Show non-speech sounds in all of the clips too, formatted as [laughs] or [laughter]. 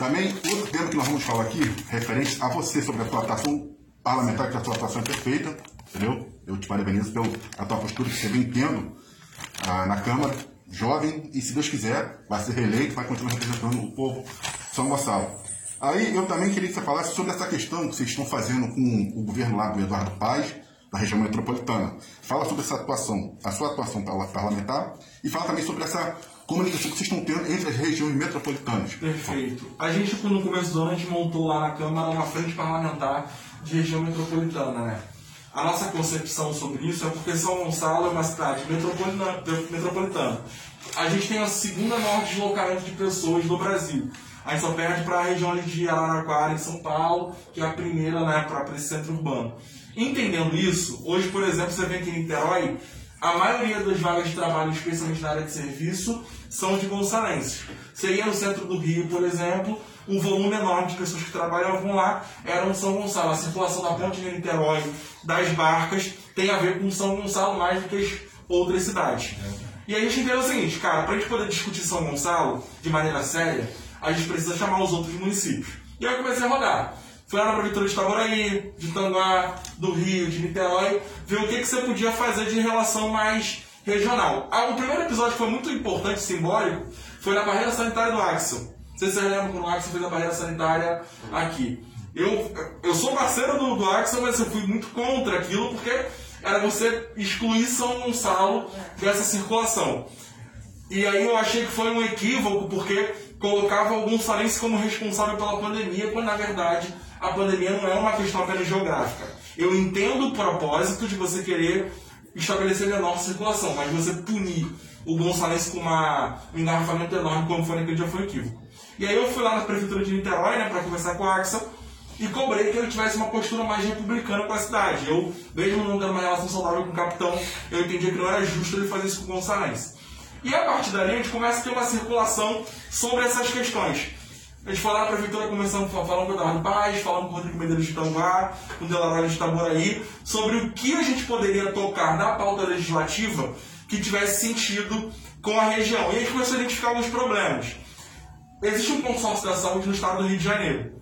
Também, outro tema que nós vamos falar aqui, referente a você sobre a sua atuação parlamentar, que a sua atuação é perfeita, entendeu? Eu te parabenizo pela tua postura que você vem tendo ah, na Câmara, jovem, e se Deus quiser, vai ser reeleito, vai continuar representando o povo de São Gonçalo. Aí eu também queria que você falasse sobre essa questão que vocês estão fazendo com o governo lá do Eduardo Paz, da região metropolitana. Fala sobre essa atuação, a sua atuação parlamentar, e fala também sobre essa comunicação que vocês estão tendo entre as regiões metropolitanas. Perfeito. A gente, no começo do ano, a gente montou lá na Câmara uma frente parlamentar de região metropolitana, né? A nossa concepção sobre isso é porque São Gonçalo é uma cidade metropolitana. A gente tem a segunda maior deslocamento de pessoas do Brasil. A gente só perde para a região de Araraquara, em São Paulo, que é a primeira né, para esse centro urbano. Entendendo isso, hoje, por exemplo, você vem aqui em Niterói, a maioria das vagas de trabalho, especialmente na área de serviço, são de gonçalenses. Seria no centro do Rio, por exemplo, um volume enorme de pessoas que trabalhavam lá eram de São Gonçalo. A circulação da ponte de Niterói, das barcas, tem a ver com São Gonçalo mais do que as outras cidades. E a gente entendeu o seguinte, cara, para a gente poder discutir São Gonçalo de maneira séria, a gente precisa chamar os outros municípios. E aí eu comecei a rodar. Fui lá na Prefeitura de Itaboraí, de Tanguá, do Rio, de Niterói, ver o que, que você podia fazer de relação mais regional. Ah, o primeiro episódio que foi muito importante simbólico foi na barreira sanitária do Axel. Sei se vocês lembram quando o Axel fez a barreira sanitária aqui. Eu, eu sou parceiro do, do Axel, mas eu fui muito contra aquilo porque era você excluir São Gonçalo dessa circulação. E aí eu achei que foi um equívoco porque colocava alguns salenses como responsável pela pandemia, quando na verdade a pandemia não é uma questão apenas geográfica. Eu entendo o propósito de você querer estabelecer menor circulação, mas você punir o Gonçalves com uma, um engarrafamento enorme, como foi naquele dia, foi equívoco. E aí eu fui lá na prefeitura de Niterói, né, para conversar com a Axel, e cobrei que ele tivesse uma postura mais republicana com a cidade. Eu, mesmo não tendo uma relação saudável com o capitão, eu entendia que não era justo ele fazer isso com o Gonçalves. E a partir dali a gente começa a ter uma circulação sobre essas questões. A gente foi lá na prefeitura, começamos falando com o Eduardo Paz, falando com o Rodrigo Medeiros de Tanguá, com o Delaroy de Itaboraí, sobre o que a gente poderia tocar na pauta legislativa que tivesse sentido com a região. E a gente começou a identificar alguns problemas. Existe um consórcio da saúde no estado do Rio de Janeiro.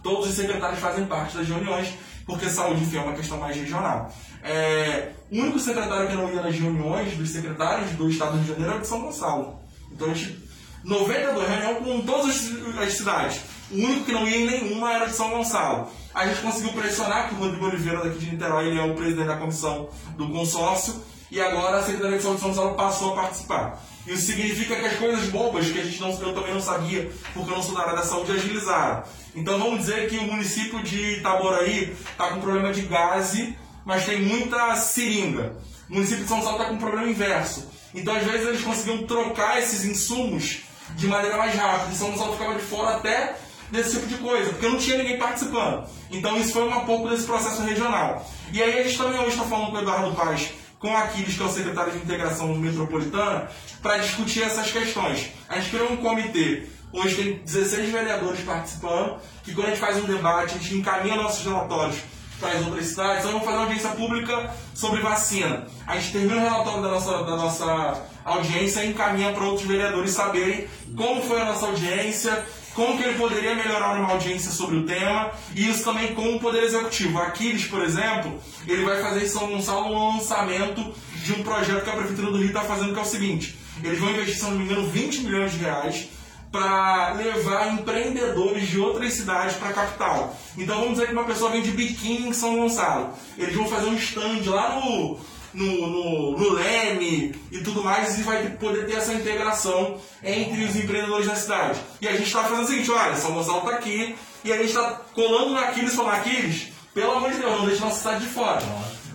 Todos os secretários fazem parte das reuniões, porque saúde, enfim, é uma questão mais regional. É, o único secretário que não ia nas reuniões dos secretários do estado do Rio de Janeiro era de São Gonçalo. Então a gente 92 reunião com todas as cidades. O único que não ia em nenhuma era de São Gonçalo. A gente conseguiu pressionar, que o Rodrigo Oliveira daqui de Niterói ele é o presidente da comissão do consórcio, e agora a Secretaria de São Gonçalo passou a participar. Isso significa que as coisas bobas que a gente não, eu também não sabia, porque eu não sou da área da saúde, agilizaram. Então vamos dizer que o município de Itaboraí está com problema de gase, mas tem muita seringa. O município de São Gonçalo está com problema inverso. Então às vezes eles conseguiam trocar esses insumos de maneira mais rápida. E São Gonçalo ficava de fora até desse tipo de coisa, porque não tinha ninguém participando. Então isso foi um pouco desse processo regional. E aí a gente também hoje está falando com o Eduardo Paz, com Aquiles, que é o secretário de integração metropolitana, para discutir essas questões. A gente criou um comitê, hoje tem 16 vereadores participando, que quando a gente faz um debate, a gente encaminha nossos relatórios para as outras cidades, então vamos fazer uma audiência pública sobre vacina. A gente termina o relatório da nossa, da nossa audiência e encaminha para outros vereadores saberem como foi a nossa audiência, como que ele poderia melhorar uma audiência sobre o tema, e isso também com o Poder Executivo. Aquiles, por exemplo, ele vai fazer em São Gonçalo um lançamento de um projeto que a Prefeitura do Rio está fazendo, que é o seguinte, eles vão investir, se não me engano, 20 milhões de reais para levar empreendedores de outras cidades para a capital. Então vamos dizer que uma pessoa vem de biquíni em São Gonçalo. Eles vão fazer um stand lá no, no, no, no Leme e tudo mais e vai poder ter essa integração entre os empreendedores da cidade. E a gente está fazendo o seguinte, olha, São Gonçalo está aqui e a gente está colando naqueles falando, Aquiles, pelo amor de Deus, não deixe nossa cidade de fora.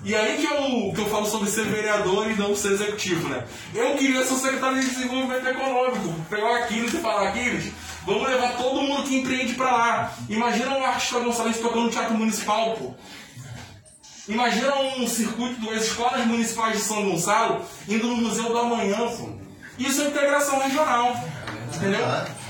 E aí que eu, que eu falo sobre ser vereador e não ser executivo, né? Eu queria ser o secretário de desenvolvimento econômico, pegar o Aquiles e falar, Aquiles, vamos levar todo mundo que empreende pra lá. Imagina um artista Gonçalves tocando no Teatro Municipal, pô. Imagina um circuito das escolas municipais de São Gonçalo indo no Museu do Amanhã, pô. Isso é integração regional. Entendeu?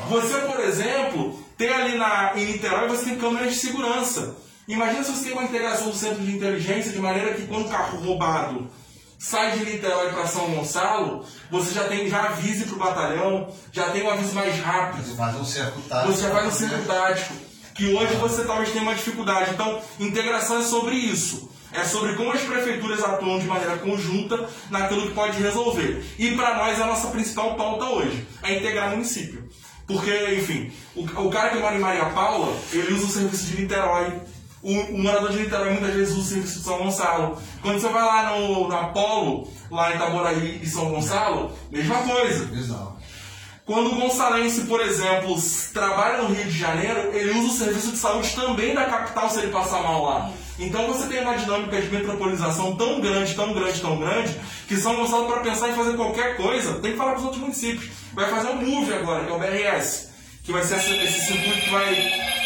Você, por exemplo, tem ali na, em Niterói, você tem câmeras de segurança. Imagina se você tem uma integração do centro de inteligência de maneira que quando o carro roubado sai de Niterói para São Gonçalo, você já tem já avise para o batalhão, já tem um aviso mais rápido. Você faz um cerco tático. Você já faz um né? cerco tático. Que hoje você talvez tenha uma dificuldade. Então, integração é sobre isso. É sobre como as prefeituras atuam de maneira conjunta naquilo que pode resolver. E para nós a nossa principal pauta hoje, é integrar o município. Porque, enfim, o, o cara que mora em Maria Paula, ele usa o serviço de Niterói. O, o morador de Niterói muitas vezes usa o serviço de São Gonçalo. Quando você vai lá no, na Polo, lá em Itaboraí e São Gonçalo, mesma coisa. Exato. Quando o gonçalense, por exemplo, trabalha no Rio de Janeiro, ele usa o serviço de saúde também da capital se ele passar mal lá. Então você tem uma dinâmica de metropolização tão grande, tão grande, tão grande, que São Gonçalo, para pensar em fazer qualquer coisa, tem que falar para os outros municípios. Vai fazer um MOVE agora, que é o BRS, que vai ser esse circuito que vai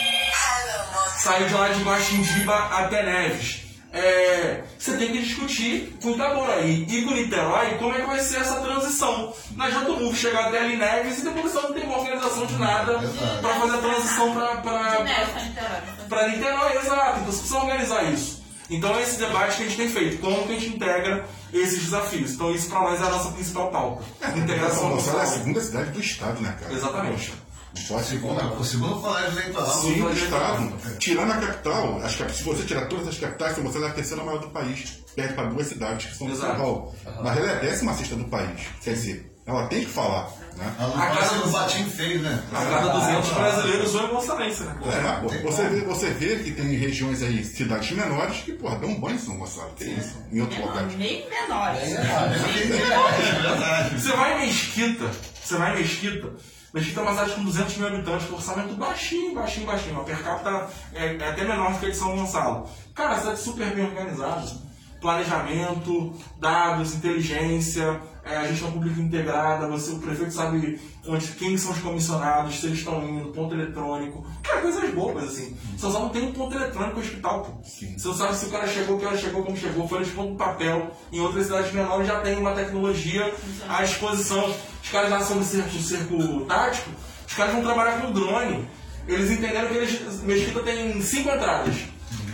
sair de lá de Guaxindiba até Neves. É, você tem que discutir com Itaboraí e com Niterói como é que vai ser essa transição. Não adianta o MUF chegar até ali Neves e depois você não tem uma organização de nada para fazer a transição para pra Niterói. para Niterói, exato. Então você precisa organizar isso. Então é esse debate que a gente tem feito. Como que a gente integra esses desafios? Então isso para nós é a nossa principal pauta. Integração São Gonçalo é a segunda cidade do estado, né, cara? Exatamente. Não pode ser Segundo, o segundo colégio eleitoral. Sim, do Vamos fazer estado. Tirando a capital, as cap- se você tirar todas as capitais, São Gonçalo é a terceira maior do país. Perde para duas cidades, que são São Exato. Paulo. Mas ela é a décima sexta do país. Quer dizer, ela tem que falar. Né? A A Lucas cada- do Batim fez, né? A cada 200 brasileiros ou é gonçalense, né? É, pô, você, vê, você vê que tem regiões aí, cidades menores, que, porra, dão um banho em São Gonçalo. Tem isso. Em Menor, locais. meio menores. É verdade. Você vai em Mesquita, você vai em Mesquita, Mesquita é uma cidade com 200 mil habitantes, com orçamento baixinho, baixinho, baixinho. A per capita é, é até menor do que a de São Gonçalo. Cara, a cidade super bem organizada. Planejamento, dados, inteligência, é, gestão pública integrada, você, o prefeito sabe onde, quem são os comissionados, se eles estão indo, ponto eletrônico. Cara, coisas bobas, assim. São só não tem um ponto eletrônico no hospital, pô. Sim. Você não sabe se o cara chegou, que hora chegou, como chegou, foi eles um papel. Em outras cidades menores já tem uma tecnologia à disposição. Os caras lá sobre o cerco, cerco tático, os caras vão trabalhar com drone. Eles entenderam que eles, Mesquita tem cinco entradas.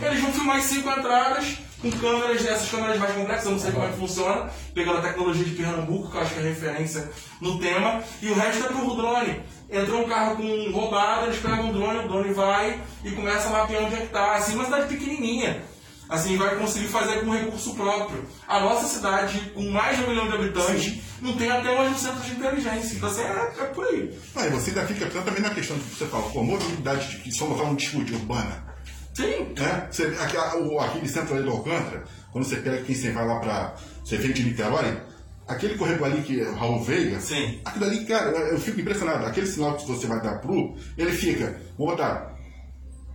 Eles vão filmar as cinco entradas com câmeras, essas câmeras mais complexas, eu não sei como é que funciona, pegando a tecnologia de Pernambuco, que eu acho que é referência no tema, e o resto é pro drone. Entrou um carro com roubado, eles pegam o drone, o drone vai e começa a mapear onde é que tá. Assim, uma cidade pequenininha. Assim, vai conseguir fazer com recurso próprio. A nossa cidade, com mais de um milhão de habitantes, não tem até hoje um centro de inteligência. Então, assim, é, é por aí. Ah, e você ainda fica pensando também na questão que você fala, pô, mobilidade de que São Gonçalo não discute urbana. Sim, Né? Você, o- aquele centro ali do Alcântara, quando você pega quem você vai lá pra. Você vem de Niterói, aquele corrego ali que é o Raul Veiga, Sim. aquilo ali, cara, eu fico impressionado. Aquele sinal que você vai dar pro, ele fica, vou botar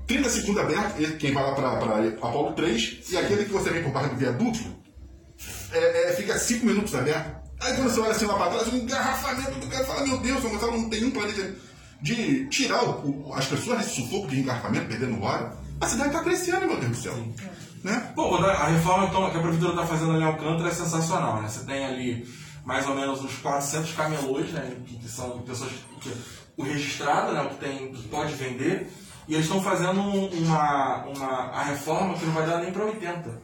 30 segundos aberto, quem vai lá pra, pra Apolo 3, e aquele que você vem por baixo do viaduto, é, é, fica 5 minutos aberto. Aí quando você olha assim lá pra trás, um engarrafamento do cara fala, meu Deus, São Gonçalo não tem um planejamento de tirar o- o- as pessoas desse sufoco de engarrafamento, perdendo hora. A cidade tá crescendo, meu Deus do céu. Né? Quando a reforma então, que a prefeitura está fazendo ali em Alcântara é sensacional, né? Você tem ali mais ou menos uns 400 camelôs, né? Que, são pessoas que o registrado, né? O que tem, que pode vender. E eles estão fazendo um- uma, uma a reforma que não vai dar nem para 80.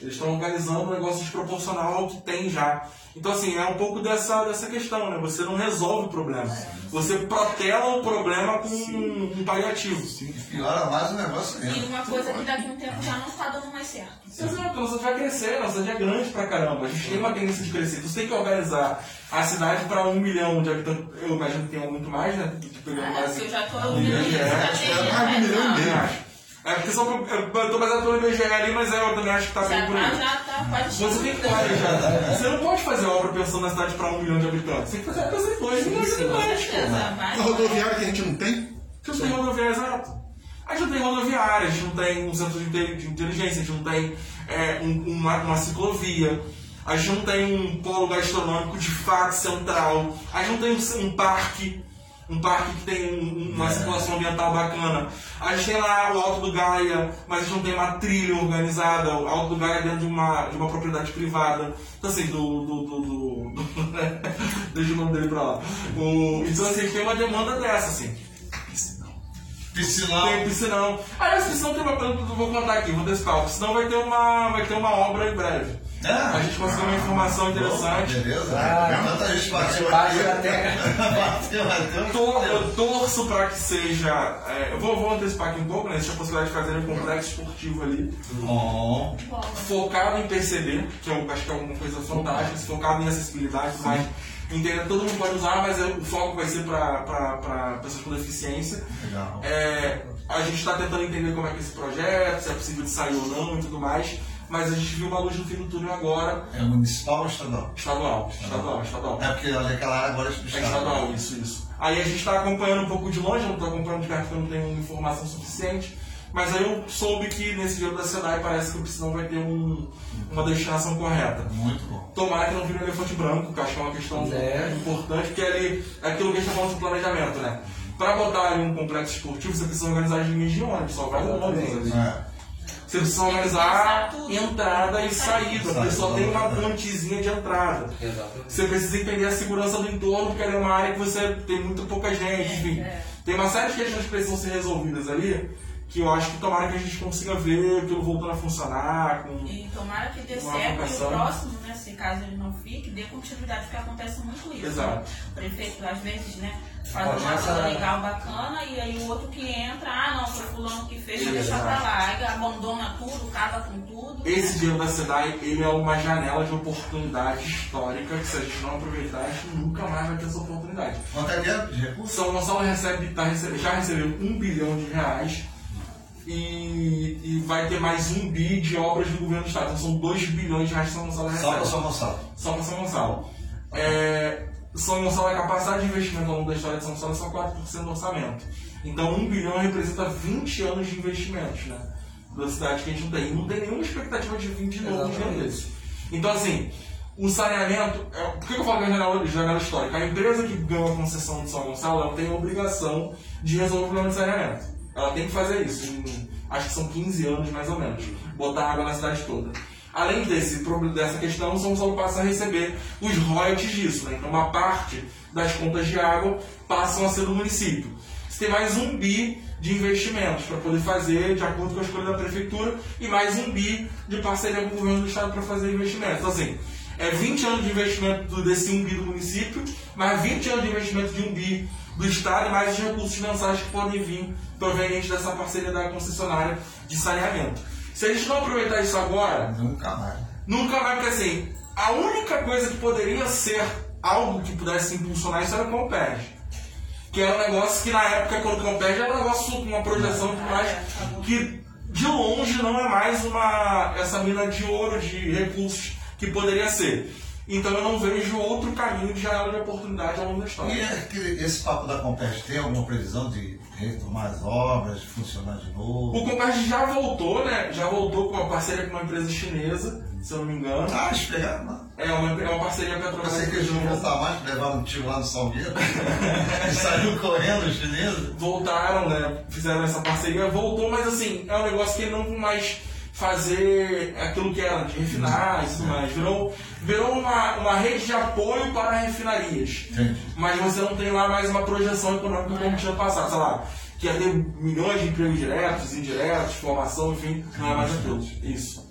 Eles estão organizando um negócio desproporcional ao que tem já. Então, assim, é um pouco dessa, dessa questão, né? Você não resolve o problema. Você protela o problema com um, um paliativo. E piora mais o negócio E ainda. uma coisa que daqui a um tempo já não está dando mais certo. Exato, a nossa cidade vai crescer, a nossa cidade é grande pra caramba. A gente tem uma tendência de crescer. Você tem que organizar a cidade para um milhão de habitantes. Eu imagino que tenha muito mais, né? Tipo, Ah, mais. se eu já tô um milhão de é de um milhão e não. É porque só, eu eu tô baseado pelo IBGE ali, mas é, eu também acho que tá bem Já por tá, aí. já tá quase Você tem que planejar. Você não pode fazer obra pensando na cidade para um milhão de habitantes. Você tem que fazer pensando em dois milhões de habitantes. rodoviária que a gente não tem, A gente não tem rodoviária, exato. A gente não tem rodoviária, a gente não tem um centro de inteligência, a gente não tem é, um- uma, uma ciclovia, a gente não tem um polo gastronômico de fato central, a gente não tem um, um parque, um parque que tem um- uma circulação ambiental bacana. A gente tem lá o Alto do Gaia, mas a gente não tem uma trilha organizada, o Alto do Gaia é dentro de uma, de uma propriedade privada. Então assim, do. do, do, do, do [laughs] deixa o nome dele pra lá. O, então assim, tem uma demanda dessa, assim. Piscinão. Tem piscinão. Aliás, piscinão tem uma planta que eu vou contar aqui, vou antecipar. O piscinão vai ter uma, vai ter uma obra em breve. Ah, A gente conseguiu uma informação interessante. Beleza? Ah, Tanta gente bateu Bate aqui. [laughs] até. Bateu, bateu. Tor- eu torço para que seja. é, eu vou, vou antecipar aqui um pouco, né? Existe a possibilidade de fazer um complexo esportivo ali, Bom. Focado em perceber, que eu acho que é uma coisa fantástica, focado em acessibilidade, mas entender todo mundo pode usar, mas é- o foco vai ser para pessoas com deficiência. Legal. É, a gente está tentando entender como é que é esse projeto, se é possível de sair ou não e tudo mais, mas a gente viu uma luz no fim do túnel agora, É municipal ou estadual? estadual, estadual, estadual. É porque aquela área agora é É estadual, isso, isso. Aí a gente está acompanhando um pouco de longe, eu não estou acompanhando de perto porque eu não tenho informação suficiente, mas aí eu soube que nesse dia da SEDAI parece que o Piscinão vai ter um- uma destinação correta. Muito bom. Tomara que não vire um elefante branco, que eu acho que é uma questão É. importante, porque ali é aquilo que a gente está falando de planejamento, né? Para botar ali um complexo esportivo, você precisa organizar as linhas de ônibus, só vai no ônibus ali. É. Você precisa organizar entrada e saída, porque só tem uma pontezinha de entrada. Você precisa entender a segurança do entorno, porque é uma área que você tem muito pouca gente, enfim. é. Tem uma série de questões que precisam ser resolvidas ali, que eu acho que tomara que a gente consiga ver aquilo voltando a funcionar, com E tomara que dê Uma certo e o próximo, né, se caso ele não fique, dê continuidade, porque acontece muito isso. Exato. né? O prefeito, às vezes, né, faz uma Começa- coisa legal, bacana, e aí o outro que entra, ah, não, foi fulano que fez, deixa pra lá. Aí abandona tudo, acaba com tudo. Esse dinheiro da SEDAI, ele é uma janela de oportunidade histórica que se a gente não aproveitar, a gente nunca mais vai ter essa oportunidade. Quanto é dinheiro de recurso? São Gonçalo recebe, tá recebe- já recebeu um bilhão de reais e, e vai ter mais um bi de obras do governo do estado. Então são 2 bilhões de reais que São Gonçalo recebe. Só para São Gonçalo. Só para São Gonçalo. É, São Gonçalo, a capacidade de investimento ao longo da história de São Gonçalo é só 4% do orçamento. Então, 1 bilhão representa 20 anos de investimentos, né? Da cidade que a gente não tem. E não tem nenhuma expectativa de vir de novo Exatamente. desse. Então, assim, o saneamento. É, por que eu falo que é janela, janela histórica? A empresa que ganhou a concessão de São Gonçalo tem a obrigação de resolver o problema de saneamento. Ela tem que fazer isso. em- acho que são 15 anos mais ou menos. Botar água na cidade toda. Além desse, dessa questão, São Paulo passa a receber os royalties disso. Né? Então, uma parte das contas de água passam a ser do município. Você tem mais um bi de investimentos para poder fazer de acordo com a escolha da prefeitura e mais um bi de parceria com o governo do estado para fazer investimentos. Então, assim, é 20 anos de investimento do- desse um bi do município, mais 20 anos de investimento de um bi do estado e mais os recursos mensais que podem vir provenientes dessa parceria da concessionária de saneamento. Se a gente não aproveitar isso agora, Nunca mais. Nunca vai, porque assim, a única coisa que poderia ser algo que pudesse impulsionar isso era o Comperge. Que era um negócio que na época, quando o Comperge era um negócio com uma projeção e tudo mais, que de longe não é mais uma, essa mina de ouro de recursos que poderia ser. Então eu não vejo outro caminho de janela de oportunidade ao longo da E história. aquele- esse papo da Compete tem alguma previsão de retomar as obras, de funcionar de novo? O Comperge já voltou, né? Já voltou com uma parceria com uma empresa chinesa, se eu não me engano. Ah, eles pegaram, não. É uma, é uma parceria Eu Petrobras. pensei que eles não voltar mais, levaram um tiro lá no Salgueiro. [laughs] e saiu correndo os chineses. voltaram, né? Fizeram essa parceria, voltou, mas assim, é um negócio que não mais fazer aquilo que era de refinar e tudo mais. Virou, virou uma, uma rede de apoio para refinarias. Entendi. Mas você não tem lá mais uma projeção econômica como tinha passado, sei lá, que ia ter milhões de empregos diretos, indiretos, formação, enfim, não é mais aquilo. Isso.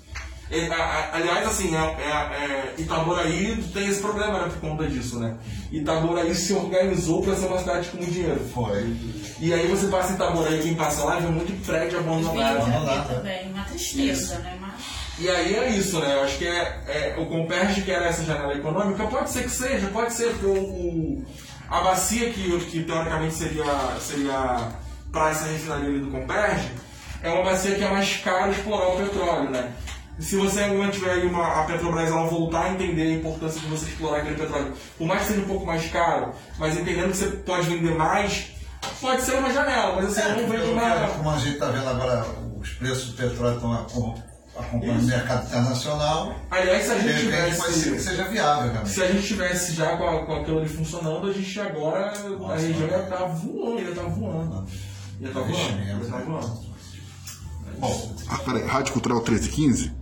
E, a- a- aliás, assim, é, é- é, Itaboraí tem esse problema né, por conta disso, né? Itaboraí se organizou para ser uma cidade com muito dinheiro. Foi. E aí você passa em Itaboraí, quem passa lá, vê muito prédio abandonado. não dá, Vídeo tá? também, uma tristeza, Isso. né? Mas E aí é isso, né? Eu acho que é, é, o Comperge que era essa janela econômica, pode ser que seja, pode ser, porque o, o- a bacia que, que teoricamente seria, seria para essa refinaria ali do Comperge, é uma bacia que é mais caro explorar o petróleo, né? Se você ainda tiver aí uma, a Petrobras ela voltar a entender a importância de você explorar aquele petróleo, por mais que seja um pouco mais caro, mas entendendo que você pode vender mais, pode ser uma janela, mas assim, eu não vejo uma. Como a gente está vendo agora, os preços do petróleo estão acom- acompanhando o mercado internacional. Aliás, se a gente repente pode ser que tivesse. seja viável, realmente. Se a gente tivesse já com, a, com aquilo ali funcionando, a gente agora, a Nossa, região ia mano. estar voando, ia estar voando. Ia estar voando, ia estar né? voando. Bom, Ah, peraí, Rádio Cultural 1315?